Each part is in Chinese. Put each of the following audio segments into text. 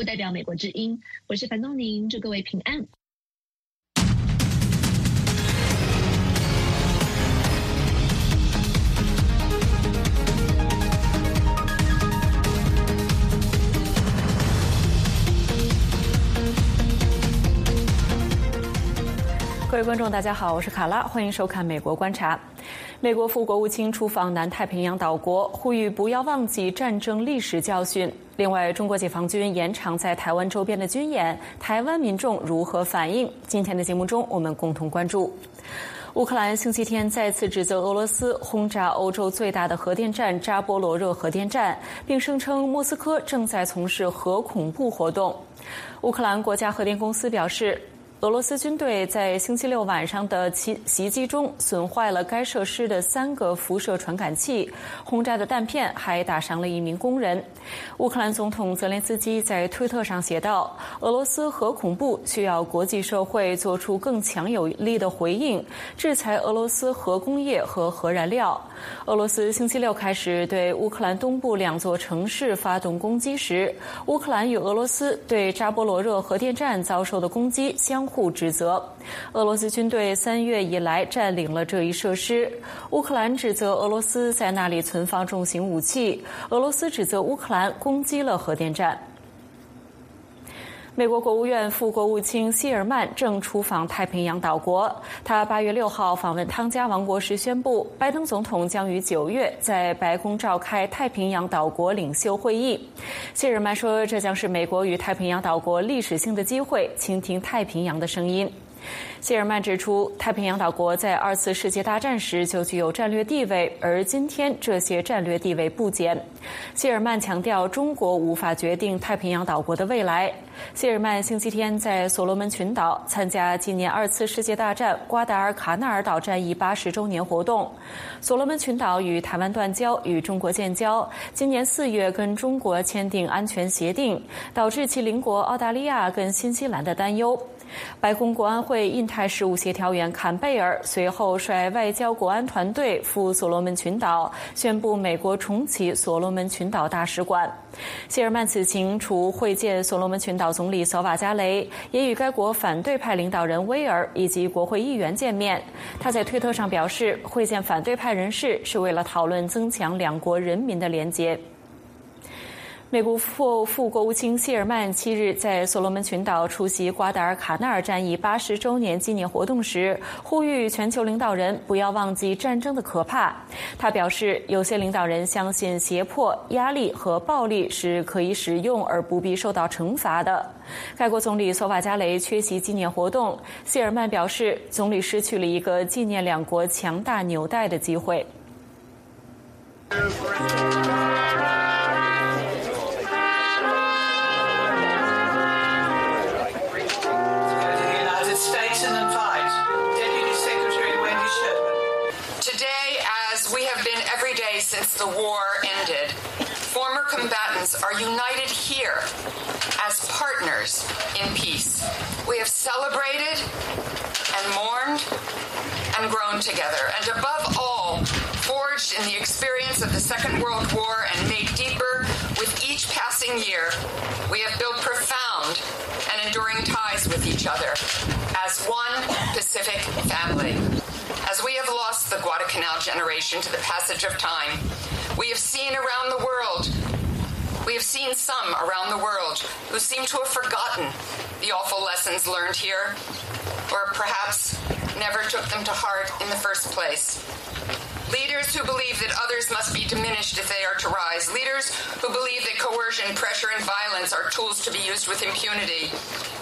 不代表美国之音，我是樊东宁，祝各位平安。各位观众，大家好，我是卡拉，欢迎收看《美国观察》。美国副国务卿出访南太平洋岛国，呼吁不要忘记战争历史教训。另外，中国解放军延长在台湾周边的军演，台湾民众如何反应？今天的节目中，我们共同关注。乌克兰星期天再次指责俄罗斯轰炸欧洲最大的核电站扎波罗热核电站，并声称莫斯科正在从事核恐怖活动。乌克兰国家核电公司表示。俄罗斯军队在星期六晚上的袭袭击中损坏了该设施的三个辐射传感器，轰炸的弹片还打伤了一名工人。乌克兰总统泽连斯基在推特上写道：“俄罗斯核恐怖需要国际社会做出更强有力的回应，制裁俄罗斯核工业和核燃料。”俄罗斯星期六开始对乌克兰东部两座城市发动攻击时，乌克兰与俄罗斯对扎波罗热核电站遭受的攻击相。互指责，俄罗斯军队三月以来占领了这一设施。乌克兰指责俄罗斯在那里存放重型武器，俄罗斯指责乌克兰攻击了核电站。美国国务院副国务卿希尔曼正出访太平洋岛国。他八月六号访问汤加王国时宣布，拜登总统将于九月在白宫召开太平洋岛国领袖会议。希尔曼说，这将是美国与太平洋岛国历史性的机会，倾听太平洋的声音。谢尔曼指出，太平洋岛国在二次世界大战时就具有战略地位，而今天这些战略地位不减。谢尔曼强调，中国无法决定太平洋岛国的未来。谢尔曼星期天在所罗门群岛参加今年二次世界大战瓜达尔卡纳尔岛战役八十周年活动。所罗门群岛与台湾断交，与中国建交。今年四月跟中国签订安全协定，导致其邻国澳大利亚跟新西兰的担忧。白宫国安会印太事务协调员坎贝尔随后率外交国安团队赴所罗门群岛，宣布美国重启所罗门群岛大使馆。谢尔曼此行除会见所罗门群岛总理索瓦加雷，也与该国反对派领导人威尔以及国会议员见面。他在推特上表示，会见反对派人士是为了讨论增强两国人民的连结。美国副副国务卿谢尔曼七日在所罗门群岛出席瓜达尔卡纳尔战役八十周年纪念活动时，呼吁全球领导人不要忘记战争的可怕。他表示，有些领导人相信胁迫、压力和暴力是可以使用而不必受到惩罚的。该国总理索瓦加雷缺席纪念活动。谢尔曼表示，总理失去了一个纪念两国强大纽带的机会。The war ended, former combatants are united here as partners in peace. We have celebrated and mourned and grown together, and above all, forged in the experience of the Second World War and made deeper with each passing year, we have built profound and enduring ties with each other as one Pacific family. As we have generation to the passage of time, we have seen around the world, we have seen some around the world who seem to have forgotten the awful lessons learned here, or perhaps never took them to heart in the first place. Leaders who believe that others must be diminished if they are to rise. Leaders who believe that coercion, pressure, and violence are tools to be used with impunity.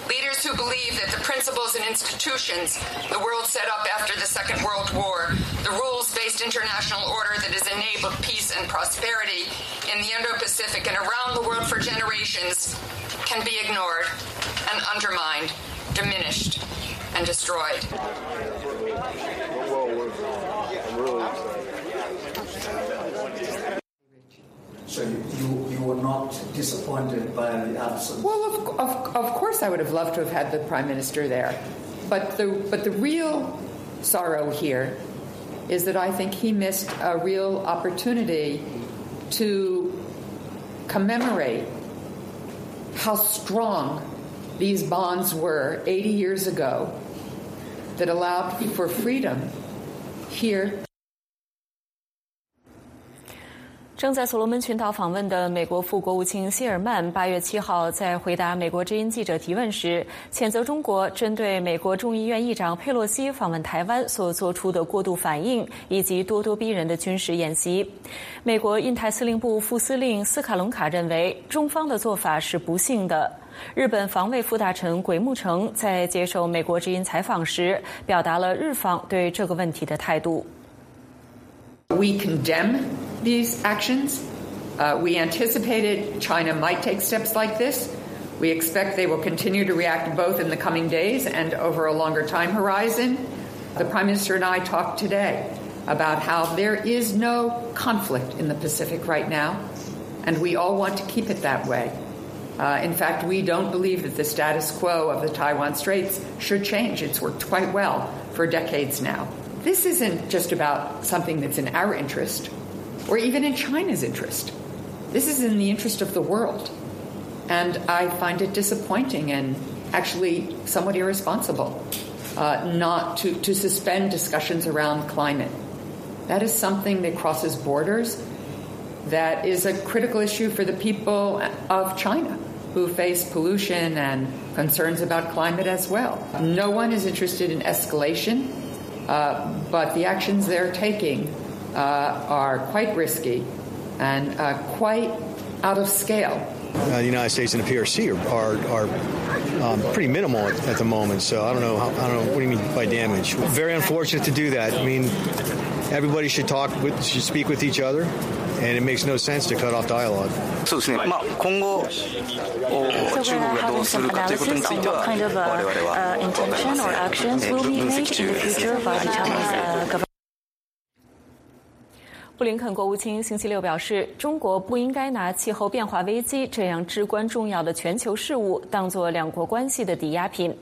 Leaders who believe that the principles and institutions the world set up after the Second World War, the rules based international order that has enabled peace and prosperity in the Indo Pacific and around the world for generations, can be ignored and undermined, diminished, and destroyed. So you, you were not disappointed by the absence? Well, of, of, of course I would have loved to have had the Prime Minister there. But the, but the real sorrow here is that I think he missed a real opportunity to commemorate how strong these bonds were 80 years ago that allowed for freedom here 正在所罗门群岛访问的美国副国务卿谢尔曼，八月七号在回答美国之音记者提问时，谴责中国针对美国众议院议长佩洛西访问台湾所做出的过度反应以及咄咄逼人的军事演习。美国印太司令部副司令斯卡隆卡认为，中方的做法是不幸的。日本防卫副大臣鬼木城在接受美国之音采访时，表达了日方对这个问题的态度。We condemn. These actions. Uh, we anticipated China might take steps like this. We expect they will continue to react both in the coming days and over a longer time horizon. The Prime Minister and I talked today about how there is no conflict in the Pacific right now, and we all want to keep it that way. Uh, in fact, we don't believe that the status quo of the Taiwan Straits should change. It's worked quite well for decades now. This isn't just about something that's in our interest or even in China's interest. This is in the interest of the world. And I find it disappointing and actually somewhat irresponsible uh, not to, to suspend discussions around climate. That is something that crosses borders, that is a critical issue for the people of China who face pollution and concerns about climate as well. No one is interested in escalation, uh, but the actions they're taking are quite risky and uh, quite out of scale. Uh, the United States and the PRC are are, are um, pretty minimal at, at, the moment. So I don't know. How, I don't know what do you mean by damage. Very unfortunate to do that. I mean, everybody should talk with, should speak with each other, and it makes no sense to cut off dialogue. そうですね。まあ今後中国がどうするかということについては我々は分かりません。 布林肯国务卿星期六表示，中国不应该拿气候变化危机这样至关重要的全球事务当做两国关系的抵押品。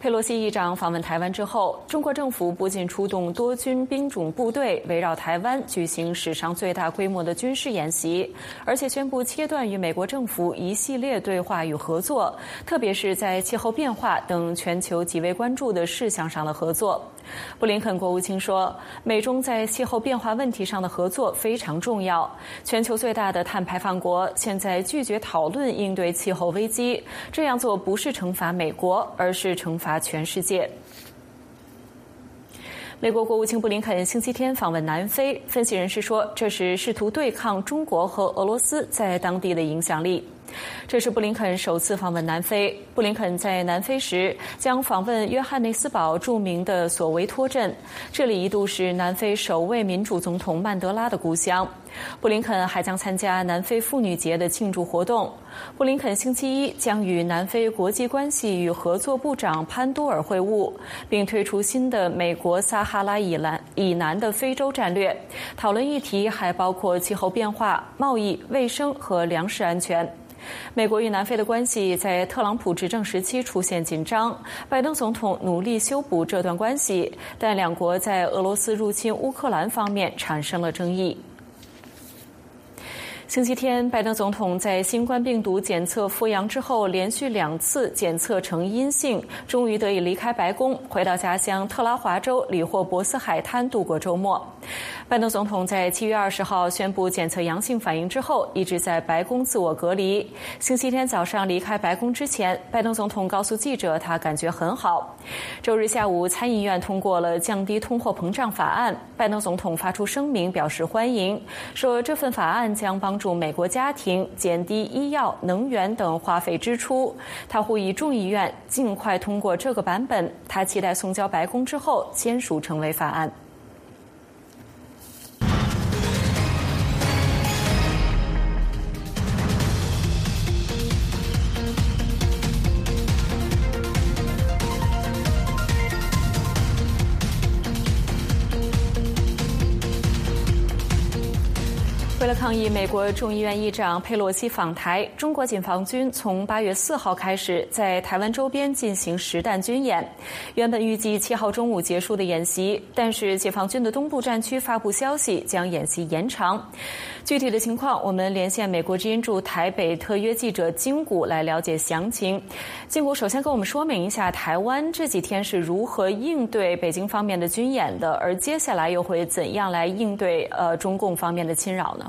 佩洛西议长访问台湾之后，中国政府不仅出动多军兵种部队围绕台湾举行史上最大规模的军事演习，而且宣布切断与美国政府一系列对话与合作，特别是在气候变化等全球极为关注的事项上的合作。布林肯国务卿说，美中在气候变化问题上的合作非常重要。全球最大的碳排放国现在拒绝讨论应对气候危机，这样做不是惩罚美国，而是惩罚全世界。美国国务卿布林肯星期天访问南非，分析人士说，这是试图对抗中国和俄罗斯在当地的影响力。这是布林肯首次访问南非。布林肯在南非时将访问约翰内斯堡著名的索维托镇，这里一度是南非首位民主总统曼德拉的故乡。布林肯还将参加南非妇女节的庆祝活动。布林肯星期一将与南非国际关系与合作部长潘多尔会晤，并推出新的美国撒哈拉以南以南的非洲战略。讨论议题还包括气候变化、贸易、卫生和粮食安全。美国与南非的关系在特朗普执政时期出现紧张，拜登总统努力修补这段关系，但两国在俄罗斯入侵乌克兰方面产生了争议。星期天，拜登总统在新冠病毒检测复阳之后，连续两次检测呈阴性，终于得以离开白宫，回到家乡特拉华州里霍伯斯海滩度过周末。拜登总统在七月二十号宣布检测阳性反应之后，一直在白宫自我隔离。星期天早上离开白宫之前，拜登总统告诉记者，他感觉很好。周日下午，参议院通过了降低通货膨胀法案，拜登总统发出声明表示欢迎，说这份法案将帮。助美国家庭减低医药、能源等花费支出。他呼吁众议院尽快通过这个版本。他期待送交白宫之后签署成为法案。了抗议美国众议院议长佩洛西访台，中国解放军从八月四号开始在台湾周边进行实弹军演。原本预计七号中午结束的演习，但是解放军的东部战区发布消息，将演习延长。具体的情况，我们连线美国之音驻台北特约记者金谷来了解详情。金谷首先跟我们说明一下，台湾这几天是如何应对北京方面的军演的，而接下来又会怎样来应对呃中共方面的侵扰呢？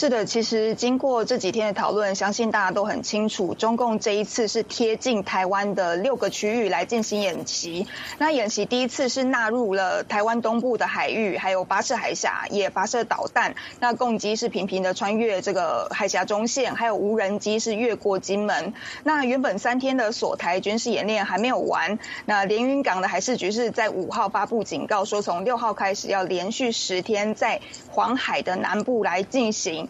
是的，其实经过这几天的讨论，相信大家都很清楚，中共这一次是贴近台湾的六个区域来进行演习。那演习第一次是纳入了台湾东部的海域，还有巴士海峡，也发射导弹。那共机是频频的穿越这个海峡中线，还有无人机是越过金门。那原本三天的锁台军事演练还没有完，那连云港的海事局是在五号发布警告，说从六号开始要连续十天在黄海的南部来进行。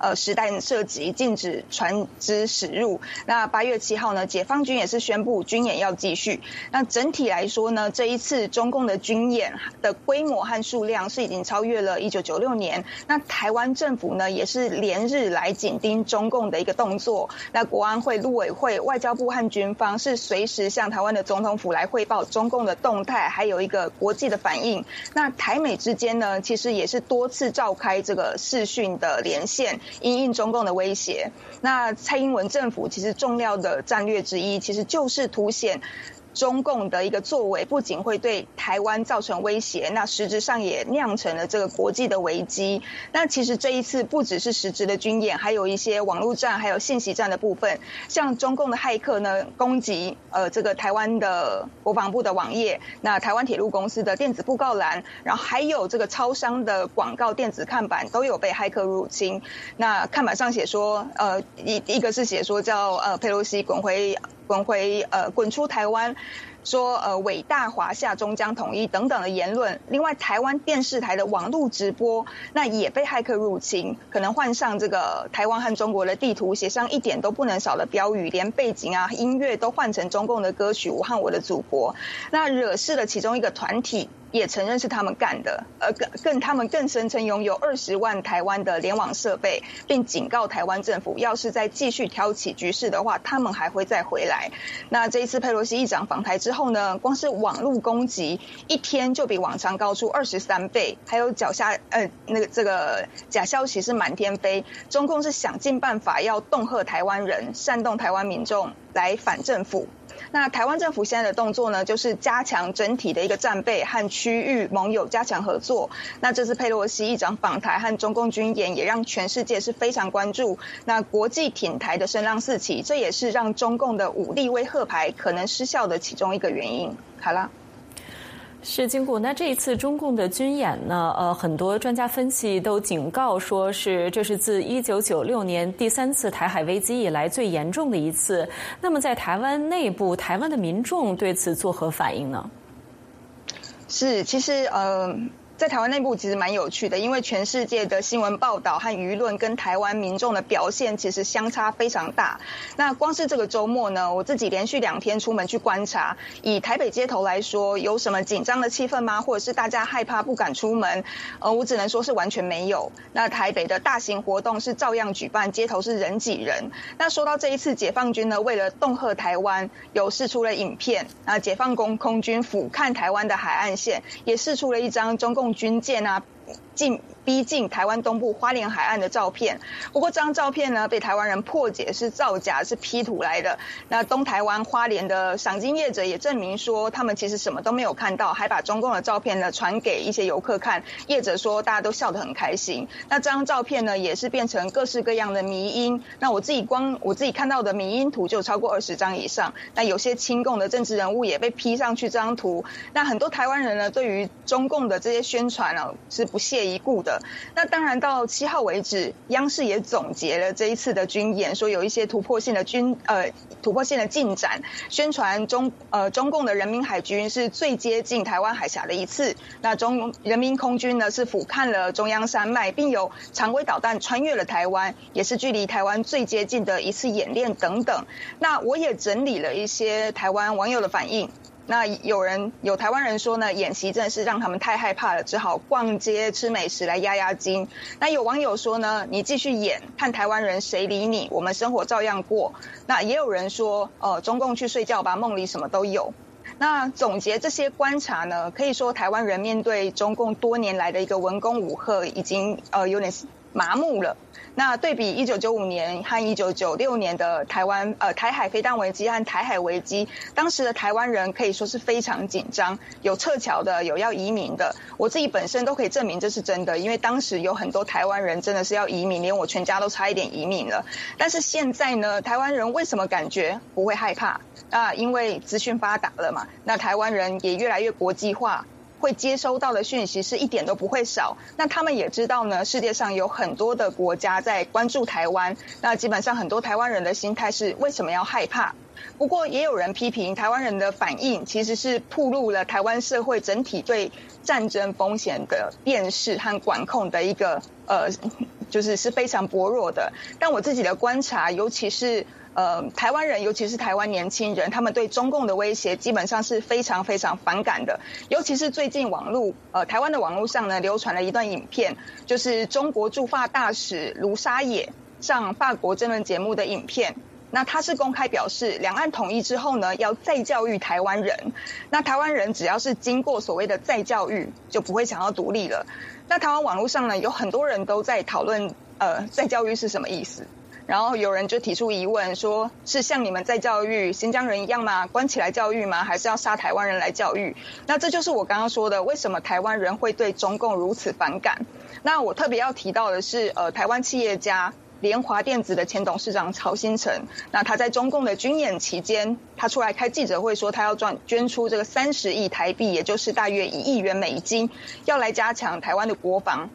呃，实弹射击，禁止船只驶入。那八月七号呢，解放军也是宣布军演要继续。那整体来说呢，这一次中共的军演的规模和数量是已经超越了一九九六年。那台湾政府呢，也是连日来紧盯中共的一个动作。那国安会、陆委会、外交部和军方是随时向台湾的总统府来汇报中共的动态，还有一个国际的反应。那台美之间呢，其实也是多次召开这个视讯的连线。因应中共的威胁，那蔡英文政府其实重要的战略之一，其实就是凸显。中共的一个作为不仅会对台湾造成威胁，那实质上也酿成了这个国际的危机。那其实这一次不只是实质的军演，还有一些网络战、还有信息战的部分。像中共的骇客呢，攻击呃这个台湾的国防部的网页，那台湾铁路公司的电子布告栏，然后还有这个超商的广告电子看板都有被骇客入侵。那看板上写说，呃一一个是写说叫呃佩洛西滚回。滚回呃，滚出台湾，说呃伟大华夏终将统一等等的言论。另外，台湾电视台的网络直播，那也被骇客入侵，可能换上这个台湾和中国的地图，写上一点都不能少的标语，连背景啊音乐都换成中共的歌曲《武汉我的祖国》，那惹事的其中一个团体。也承认是他们干的，而更更他们更声称拥有二十万台湾的联网设备，并警告台湾政府，要是再继续挑起局势的话，他们还会再回来。那这一次佩洛西议长访台之后呢，光是网络攻击一天就比往常高出二十三倍，还有脚下呃那个这个假消息是满天飞，中共是想尽办法要恫吓台湾人，煽动台湾民众来反政府。那台湾政府现在的动作呢，就是加强整体的一个战备和区域盟友加强合作。那这次佩洛西议长访台和中共军演，也让全世界是非常关注。那国际挺台的声浪四起，这也是让中共的武力威吓牌可能失效的其中一个原因。好了。是经过那这一次中共的军演呢？呃，很多专家分析都警告说是这是自一九九六年第三次台海危机以来最严重的一次。那么在台湾内部，台湾的民众对此作何反应呢？是，其实呃。在台湾内部其实蛮有趣的，因为全世界的新闻报道和舆论跟台湾民众的表现其实相差非常大。那光是这个周末呢，我自己连续两天出门去观察，以台北街头来说，有什么紧张的气氛吗？或者是大家害怕不敢出门？呃，我只能说是完全没有。那台北的大型活动是照样举办，街头是人挤人。那说到这一次解放军呢，为了恫吓台湾，有试出了影片啊，解放军空军俯瞰台湾的海岸线，也试出了一张中共。军舰啊，进。逼近台湾东部花莲海岸的照片，不过这张照片呢被台湾人破解是造假，是 P 图来的。那东台湾花莲的赏金业者也证明说，他们其实什么都没有看到，还把中共的照片呢传给一些游客看。业者说大家都笑得很开心。那这张照片呢也是变成各式各样的迷因。那我自己光我自己看到的迷因图就超过二十张以上。那有些亲共的政治人物也被 P 上去这张图。那很多台湾人呢对于中共的这些宣传呢是不屑一顾的。那当然，到七号为止，央视也总结了这一次的军演，说有一些突破性的军呃突破性的进展，宣传中呃中共的人民海军是最接近台湾海峡的一次。那中人民空军呢是俯瞰了中央山脉，并有常规导弹穿越了台湾，也是距离台湾最接近的一次演练等等。那我也整理了一些台湾网友的反应。那有人有台湾人说呢，演习真的是让他们太害怕了，只好逛街吃美食来压压惊。那有网友说呢，你继续演，看台湾人谁理你，我们生活照样过。那也有人说，呃，中共去睡觉吧，梦里什么都有。那总结这些观察呢，可以说台湾人面对中共多年来的一个文攻武吓，已经呃有点麻木了。那对比一九九五年和一九九六年的台湾呃台海飞弹危机和台海危机，当时的台湾人可以说是非常紧张，有撤侨的，有要移民的。我自己本身都可以证明这是真的，因为当时有很多台湾人真的是要移民，连我全家都差一点移民了。但是现在呢，台湾人为什么感觉不会害怕？啊，因为资讯发达了嘛，那台湾人也越来越国际化。会接收到的讯息是一点都不会少。那他们也知道呢，世界上有很多的国家在关注台湾。那基本上很多台湾人的心态是为什么要害怕？不过也有人批评台湾人的反应其实是暴露了台湾社会整体对战争风险的辨识和管控的一个呃，就是是非常薄弱的。但我自己的观察，尤其是。呃，台湾人，尤其是台湾年轻人，他们对中共的威胁基本上是非常非常反感的。尤其是最近网络，呃，台湾的网络上呢，流传了一段影片，就是中国驻法大使卢沙野上法国争论节目的影片。那他是公开表示，两岸统一之后呢，要再教育台湾人。那台湾人只要是经过所谓的再教育，就不会想要独立了。那台湾网络上呢，有很多人都在讨论，呃，再教育是什么意思？然后有人就提出疑问，说是像你们在教育新疆人一样吗？关起来教育吗？还是要杀台湾人来教育？那这就是我刚刚说的，为什么台湾人会对中共如此反感？那我特别要提到的是，呃，台湾企业家联华电子的前董事长曹新成，那他在中共的军演期间，他出来开记者会说，他要赚捐出这个三十亿台币，也就是大约一亿元美金，要来加强台湾的国防。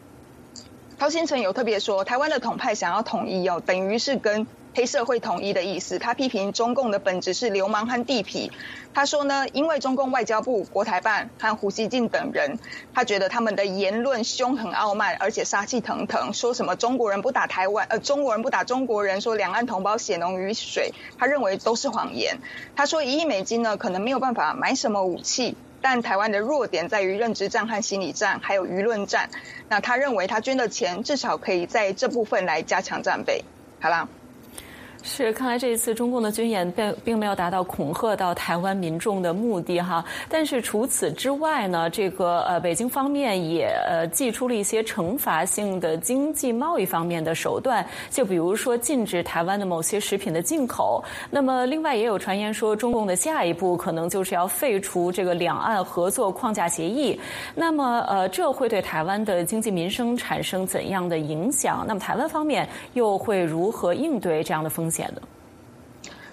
曹新成有特别说，台湾的统派想要统一哦，等于是跟黑社会统一的意思。他批评中共的本质是流氓和地痞。他说呢，因为中共外交部、国台办和胡锡进等人，他觉得他们的言论凶狠傲慢，而且杀气腾腾，说什么中国人不打台湾，呃，中国人不打中国人，说两岸同胞血浓于水，他认为都是谎言。他说一亿美金呢，可能没有办法买什么武器。但台湾的弱点在于认知战和心理战，还有舆论战。那他认为他捐的钱至少可以在这部分来加强战备。好啦。是，看来这一次中共的军演并并没有达到恐吓到台湾民众的目的哈。但是除此之外呢，这个呃北京方面也呃祭出了一些惩罚性的经济贸易方面的手段，就比如说禁止台湾的某些食品的进口。那么另外也有传言说，中共的下一步可能就是要废除这个两岸合作框架协议。那么呃这会对台湾的经济民生产生怎样的影响？那么台湾方面又会如何应对这样的风险？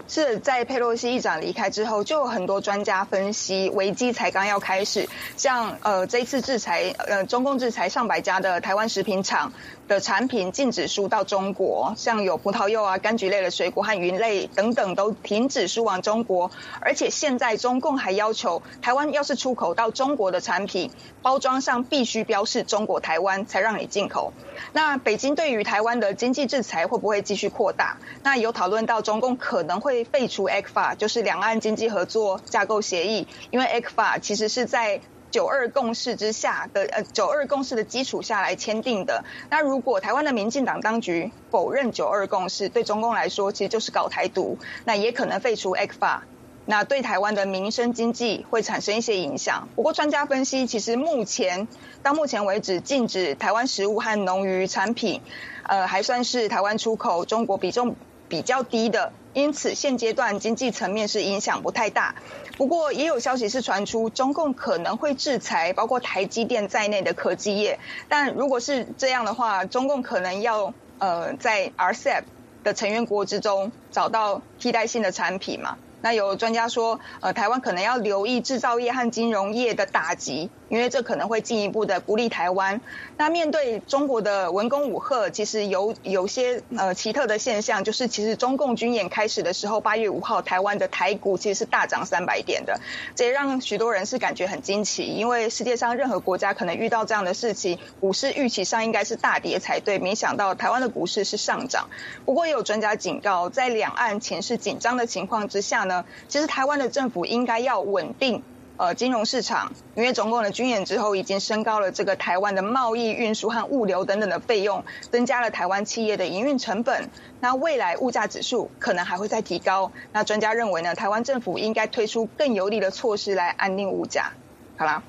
是在佩洛西议长离开之后，就有很多专家分析，危机才刚要开始。像呃，这一次制裁，呃，中共制裁上百家的台湾食品厂的产品禁止输到中国，像有葡萄柚啊、柑橘类的水果和鱼类等等都停止输往中国。而且现在中共还要求，台湾要是出口到中国的产品，包装上必须标示中国台湾，才让你进口。那北京对于台湾的经济制裁会不会继续扩大？那有讨论到中共可能会。废除 ECFA 就是两岸经济合作架构协议，因为 ECFA 其实是在九二共识之下的呃九二共识的基础下来签订的。那如果台湾的民进党当局否认九二共识，对中共来说其实就是搞台独，那也可能废除 ECFA，那对台湾的民生经济会产生一些影响。不过专家分析，其实目前到目前为止禁止台湾食物和农渔产品，呃还算是台湾出口中国比重比较低的。因此，现阶段经济层面是影响不太大。不过，也有消息是传出，中共可能会制裁包括台积电在内的科技业。但如果是这样的话，中共可能要呃在 RCEP 的成员国之中找到替代性的产品嘛？那有专家说，呃，台湾可能要留意制造业和金融业的打击。因为这可能会进一步的不利台湾。那面对中国的文攻武吓，其实有有些呃奇特的现象，就是其实中共军演开始的时候，八月五号台湾的台股其实是大涨三百点的，这也让许多人是感觉很惊奇。因为世界上任何国家可能遇到这样的事情，股市预期上应该是大跌才对，没想到台湾的股市是上涨。不过也有专家警告，在两岸情势紧张的情况之下？呢，其实台湾的政府应该要稳定。呃，金融市场，因为中共的军演之后，已经升高了这个台湾的贸易、运输和物流等等的费用，增加了台湾企业的营运成本。那未来物价指数可能还会再提高。那专家认为呢，台湾政府应该推出更有力的措施来安定物价。好啦，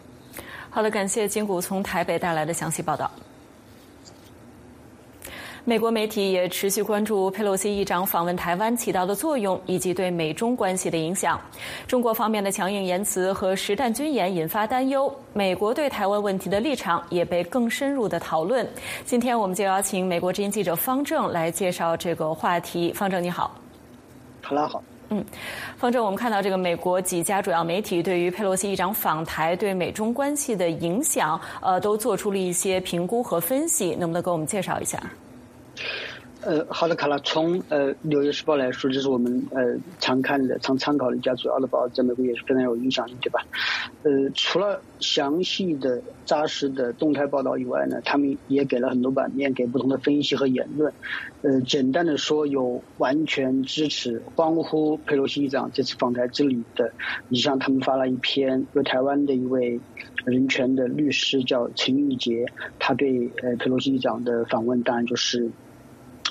好的，感谢金谷从台北带来的详细报道。美国媒体也持续关注佩洛西议长访问台湾起到的作用，以及对美中关系的影响。中国方面的强硬言辞和实弹军演引发担忧，美国对台湾问题的立场也被更深入的讨论。今天我们就邀请美国之音记者方正来介绍这个话题。方正你好，好啦好，嗯，方正，我们看到这个美国几家主要媒体对于佩洛西议长访台对美中关系的影响，呃，都做出了一些评估和分析，能不能给我们介绍一下？呃，好的，卡拉。从呃《纽约时报》来说，这是我们呃常看的、常参考的一家主要的报，在美国也是非常有影响力，对吧？呃，除了详细的、扎实的动态报道以外呢，他们也给了很多版面，给不同的分析和言论。呃，简单的说，有完全支持、欢呼佩洛西议长这次访台之旅的。你像他们发了一篇，由台湾的一位人权的律师叫陈玉杰，他对呃佩洛西议长的访问，当然就是。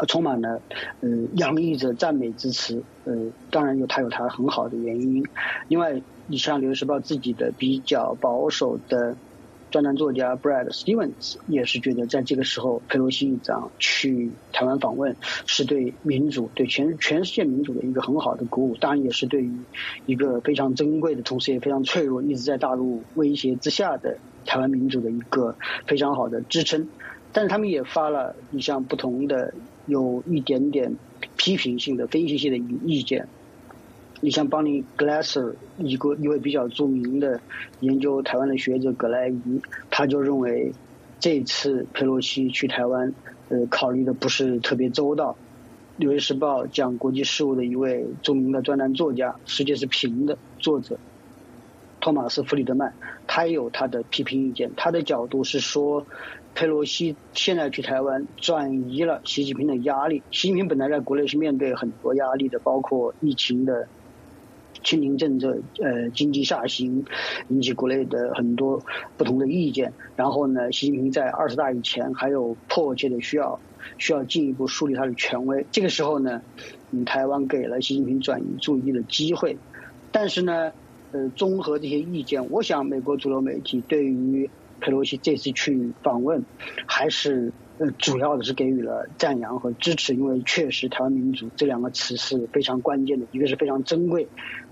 充满了嗯洋溢着赞美之词，呃，当然有他有他很好的原因。另外，你像《纽约时报》自己的比较保守的专栏作家 Brad Stevens 也是觉得，在这个时候佩洛西议长去台湾访问，是对民主、对全全世界民主的一个很好的鼓舞。当然，也是对于一个非常珍贵的，同时也非常脆弱、一直在大陆威胁之下的台湾民主的一个非常好的支撑。但是，他们也发了你像不同的。有一点点批评性的、分析性的意见。你像邦尼·格莱瑟一个一位比较著名的研究台湾的学者葛莱仪，他就认为这次佩洛西去台湾，呃，考虑的不是特别周到。《纽约时报》讲国际事务的一位著名的专栏作家，世界是平的作者托马斯·弗里德曼，他也有他的批评意见。他的角度是说。佩洛西现在去台湾，转移了习近平的压力。习近平本来在国内是面对很多压力的，包括疫情的清零政策、呃经济下行，引起国内的很多不同的意见。然后呢，习近平在二十大以前还有迫切的需要，需要进一步树立他的权威。这个时候呢，嗯，台湾给了习近平转移注意力的机会。但是呢，呃，综合这些意见，我想美国主流媒体对于。佩洛西这次去访问，还是呃主要的是给予了赞扬和支持，因为确实台湾民主这两个词是非常关键的，一个是非常珍贵，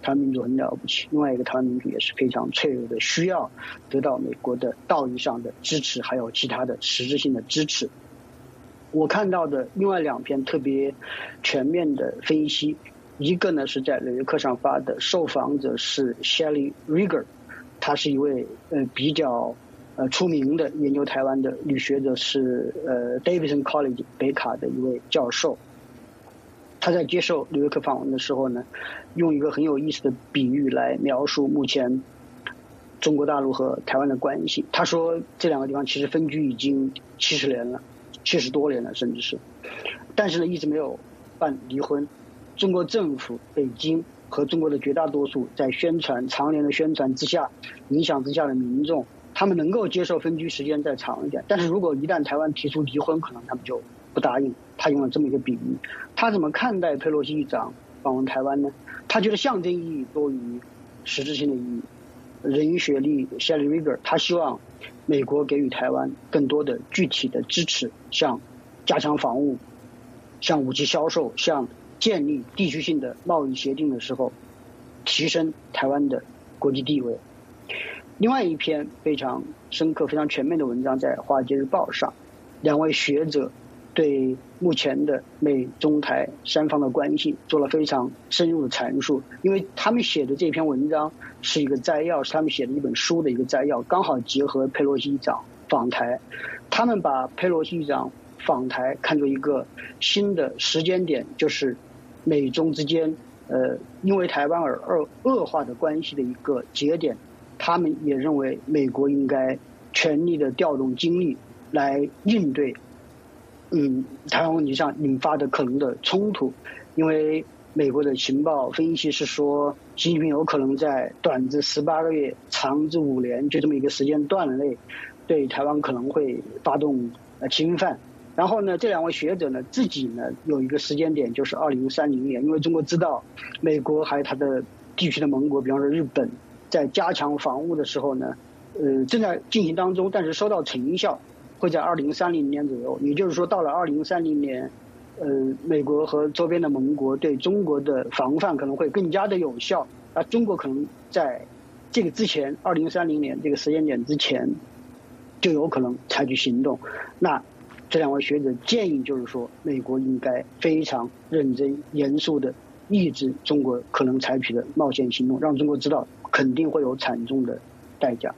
台湾民主很了不起；另外一个台湾民主也是非常脆弱的，需要得到美国的道义上的支持，还有其他的实质性的支持。我看到的另外两篇特别全面的分析，一个呢是在《纽约客》上发的，受访者是 Shelly Rieger，他是一位呃比较。呃，出名的研究台湾的女学者是呃，Davidson College 北卡的一位教授。他在接受纽约客访问的时候呢，用一个很有意思的比喻来描述目前中国大陆和台湾的关系。他说，这两个地方其实分居已经七十年了，七十多年了，甚至是，但是呢，一直没有办离婚。中国政府、北京和中国的绝大多数在宣传、常年的宣传之下、影响之下的民众。他们能够接受分居时间再长一点，但是如果一旦台湾提出离婚，可能他们就不答应。他用了这么一个比喻，他怎么看待佩洛西议长访问台湾呢？他觉得象征意义多于实质性的意义。人学历 Shelly Rieger，他希望美国给予台湾更多的具体的支持，像加强防务、像武器销售、像建立地区性的贸易协定的时候，提升台湾的国际地位。另外一篇非常深刻、非常全面的文章在《华尔街日报》上，两位学者对目前的美中台三方的关系做了非常深入的阐述。因为他们写的这篇文章是一个摘要，是他们写的一本书的一个摘要，刚好结合佩洛西长访台。他们把佩洛西长访台看作一个新的时间点，就是美中之间呃因为台湾而恶恶化的关系的一个节点。他们也认为美国应该全力的调动精力来应对，嗯，台湾问题上引发的可能的冲突，因为美国的情报分析是说，习近平有可能在短至十八个月、长至五年就这么一个时间段内，对台湾可能会发动呃侵犯。然后呢，这两位学者呢自己呢有一个时间点，就是二零三零年，因为中国知道美国还有它的地区的盟国，比方说日本，在加强防务的时候呢，呃正在进行当中，但是收到成效会在二零三零年左右。也就是说，到了二零三零年。呃，美国和周边的盟国对中国的防范可能会更加的有效。那中国可能在这个之前，二零三零年这个时间点之前，就有可能采取行动。那这两位学者建议就是说，美国应该非常认真、严肃的抑制中国可能采取的冒险行动，让中国知道肯定会有惨重的代价。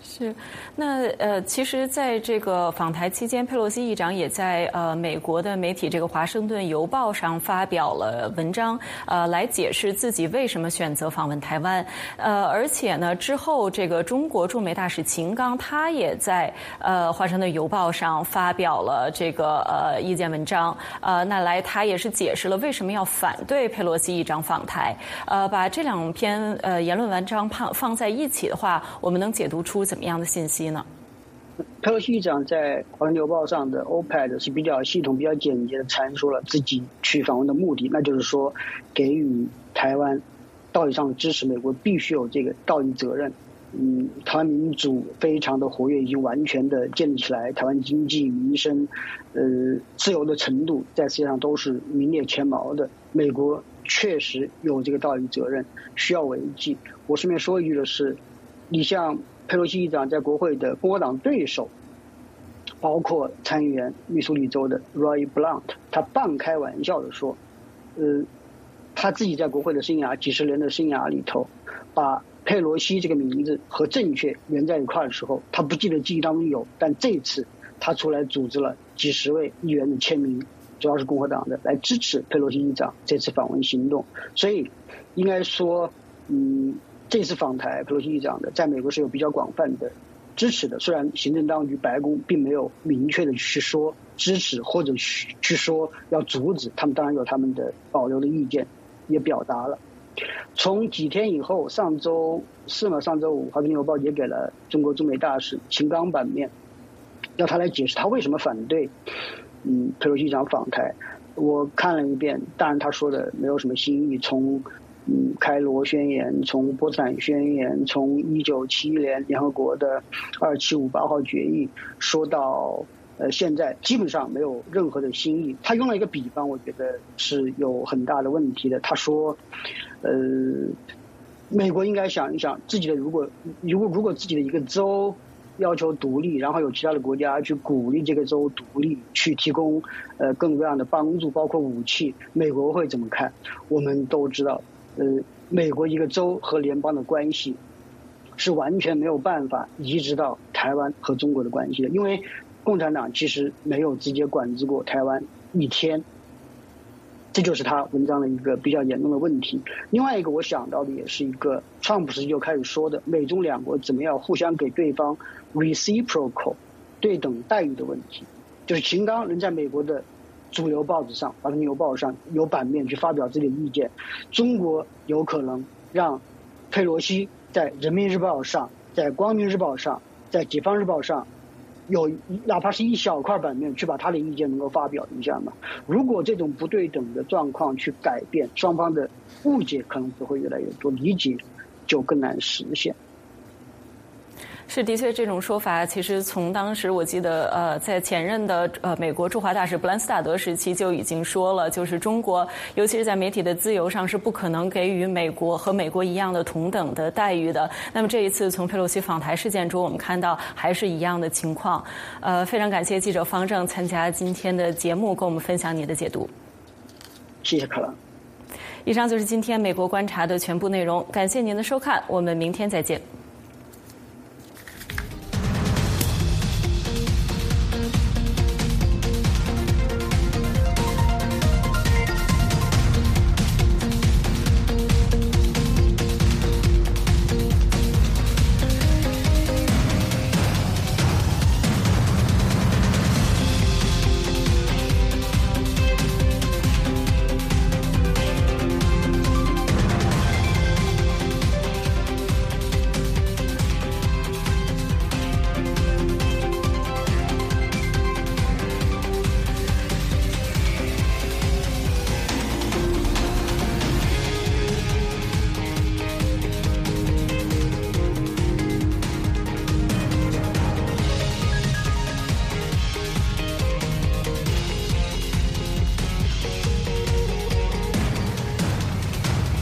是，那呃，其实，在这个访台期间，佩洛西议长也在呃美国的媒体这个《华盛顿邮报》上发表了文章，呃，来解释自己为什么选择访问台湾。呃，而且呢，之后这个中国驻美大使秦刚他也在呃《华盛顿邮报》上发表了这个呃意见文章。呃，那来他也是解释了为什么要反对佩洛西议长访台。呃，把这两篇呃言论文章放放在一起的话，我们能解读出。怎么样的信息呢？佩洛西长在《华盛顿邮报》上的 OPED 是比较系统、比较简洁的阐述了自己去访问的目的，那就是说，给予台湾道义上的支持。美国必须有这个道义责任。嗯，台湾民主非常的活跃，已经完全的建立起来。台湾经济、民生、呃，自由的程度，在世界上都是名列前茅的。美国确实有这个道义责任，需要维系。我顺便说一句的是，你像。佩洛西议长在国会的共和党对手，包括参议员密苏里州的 Roy Blunt，他半开玩笑的说：“呃，他自己在国会的生涯几十年的生涯里头，把佩洛西这个名字和正确连在一块的时候，他不记得记忆当中有，但这次他出来组织了几十位议员的签名，主要是共和党的来支持佩洛西议长这次访问行动，所以应该说，嗯。”这次访台，佩洛西议长的在美国是有比较广泛的支持的。虽然行政当局白宫并没有明确的去说支持或者去去说要阻止，他们当然有他们的保留的意见，也表达了。从几天以后，上周四嘛，上周五，《华盛顿邮报》也给了中国驻美大使秦刚版面，要他来解释他为什么反对嗯佩洛西议长访台。我看了一遍，当然他说的没有什么新意。从嗯，开罗宣言，从波茨坦宣言，从一九七一年联合国的二七五八号决议说到呃现在，基本上没有任何的新意。他用了一个比方，我觉得是有很大的问题的。他说，呃，美国应该想一想，自己的如果如果如果自己的一个州要求独立，然后有其他的国家去鼓励这个州独立，去提供呃各种各样的帮助，包括武器，美国会怎么看？我们都知道。呃，美国一个州和联邦的关系是完全没有办法移植到台湾和中国的关系的，因为共产党其实没有直接管制过台湾一天，这就是他文章的一个比较严重的问题。另外一个我想到的也是一个，川普时期就开始说的，美中两国怎么样互相给对方 reciprocal 对等待遇的问题，就是秦刚能在美国的。主流报纸上，《华盛顿邮报》上有版面去发表自己的意见。中国有可能让佩洛西在《人民日报》上、在《光明日报》上、在《解放日报》上有哪怕是一小块版面，去把他的意见能够发表一下嘛？如果这种不对等的状况去改变，双方的误解可能只会越来越多，理解就更难实现。是，的确，这种说法其实从当时我记得，呃，在前任的呃美国驻华大使布兰斯塔德时期就已经说了，就是中国，尤其是在媒体的自由上是不可能给予美国和美国一样的同等的待遇的。那么这一次从佩洛西访台事件中，我们看到还是一样的情况。呃，非常感谢记者方正参加今天的节目，跟我们分享你的解读。谢谢克拉。以上就是今天美国观察的全部内容，感谢您的收看，我们明天再见。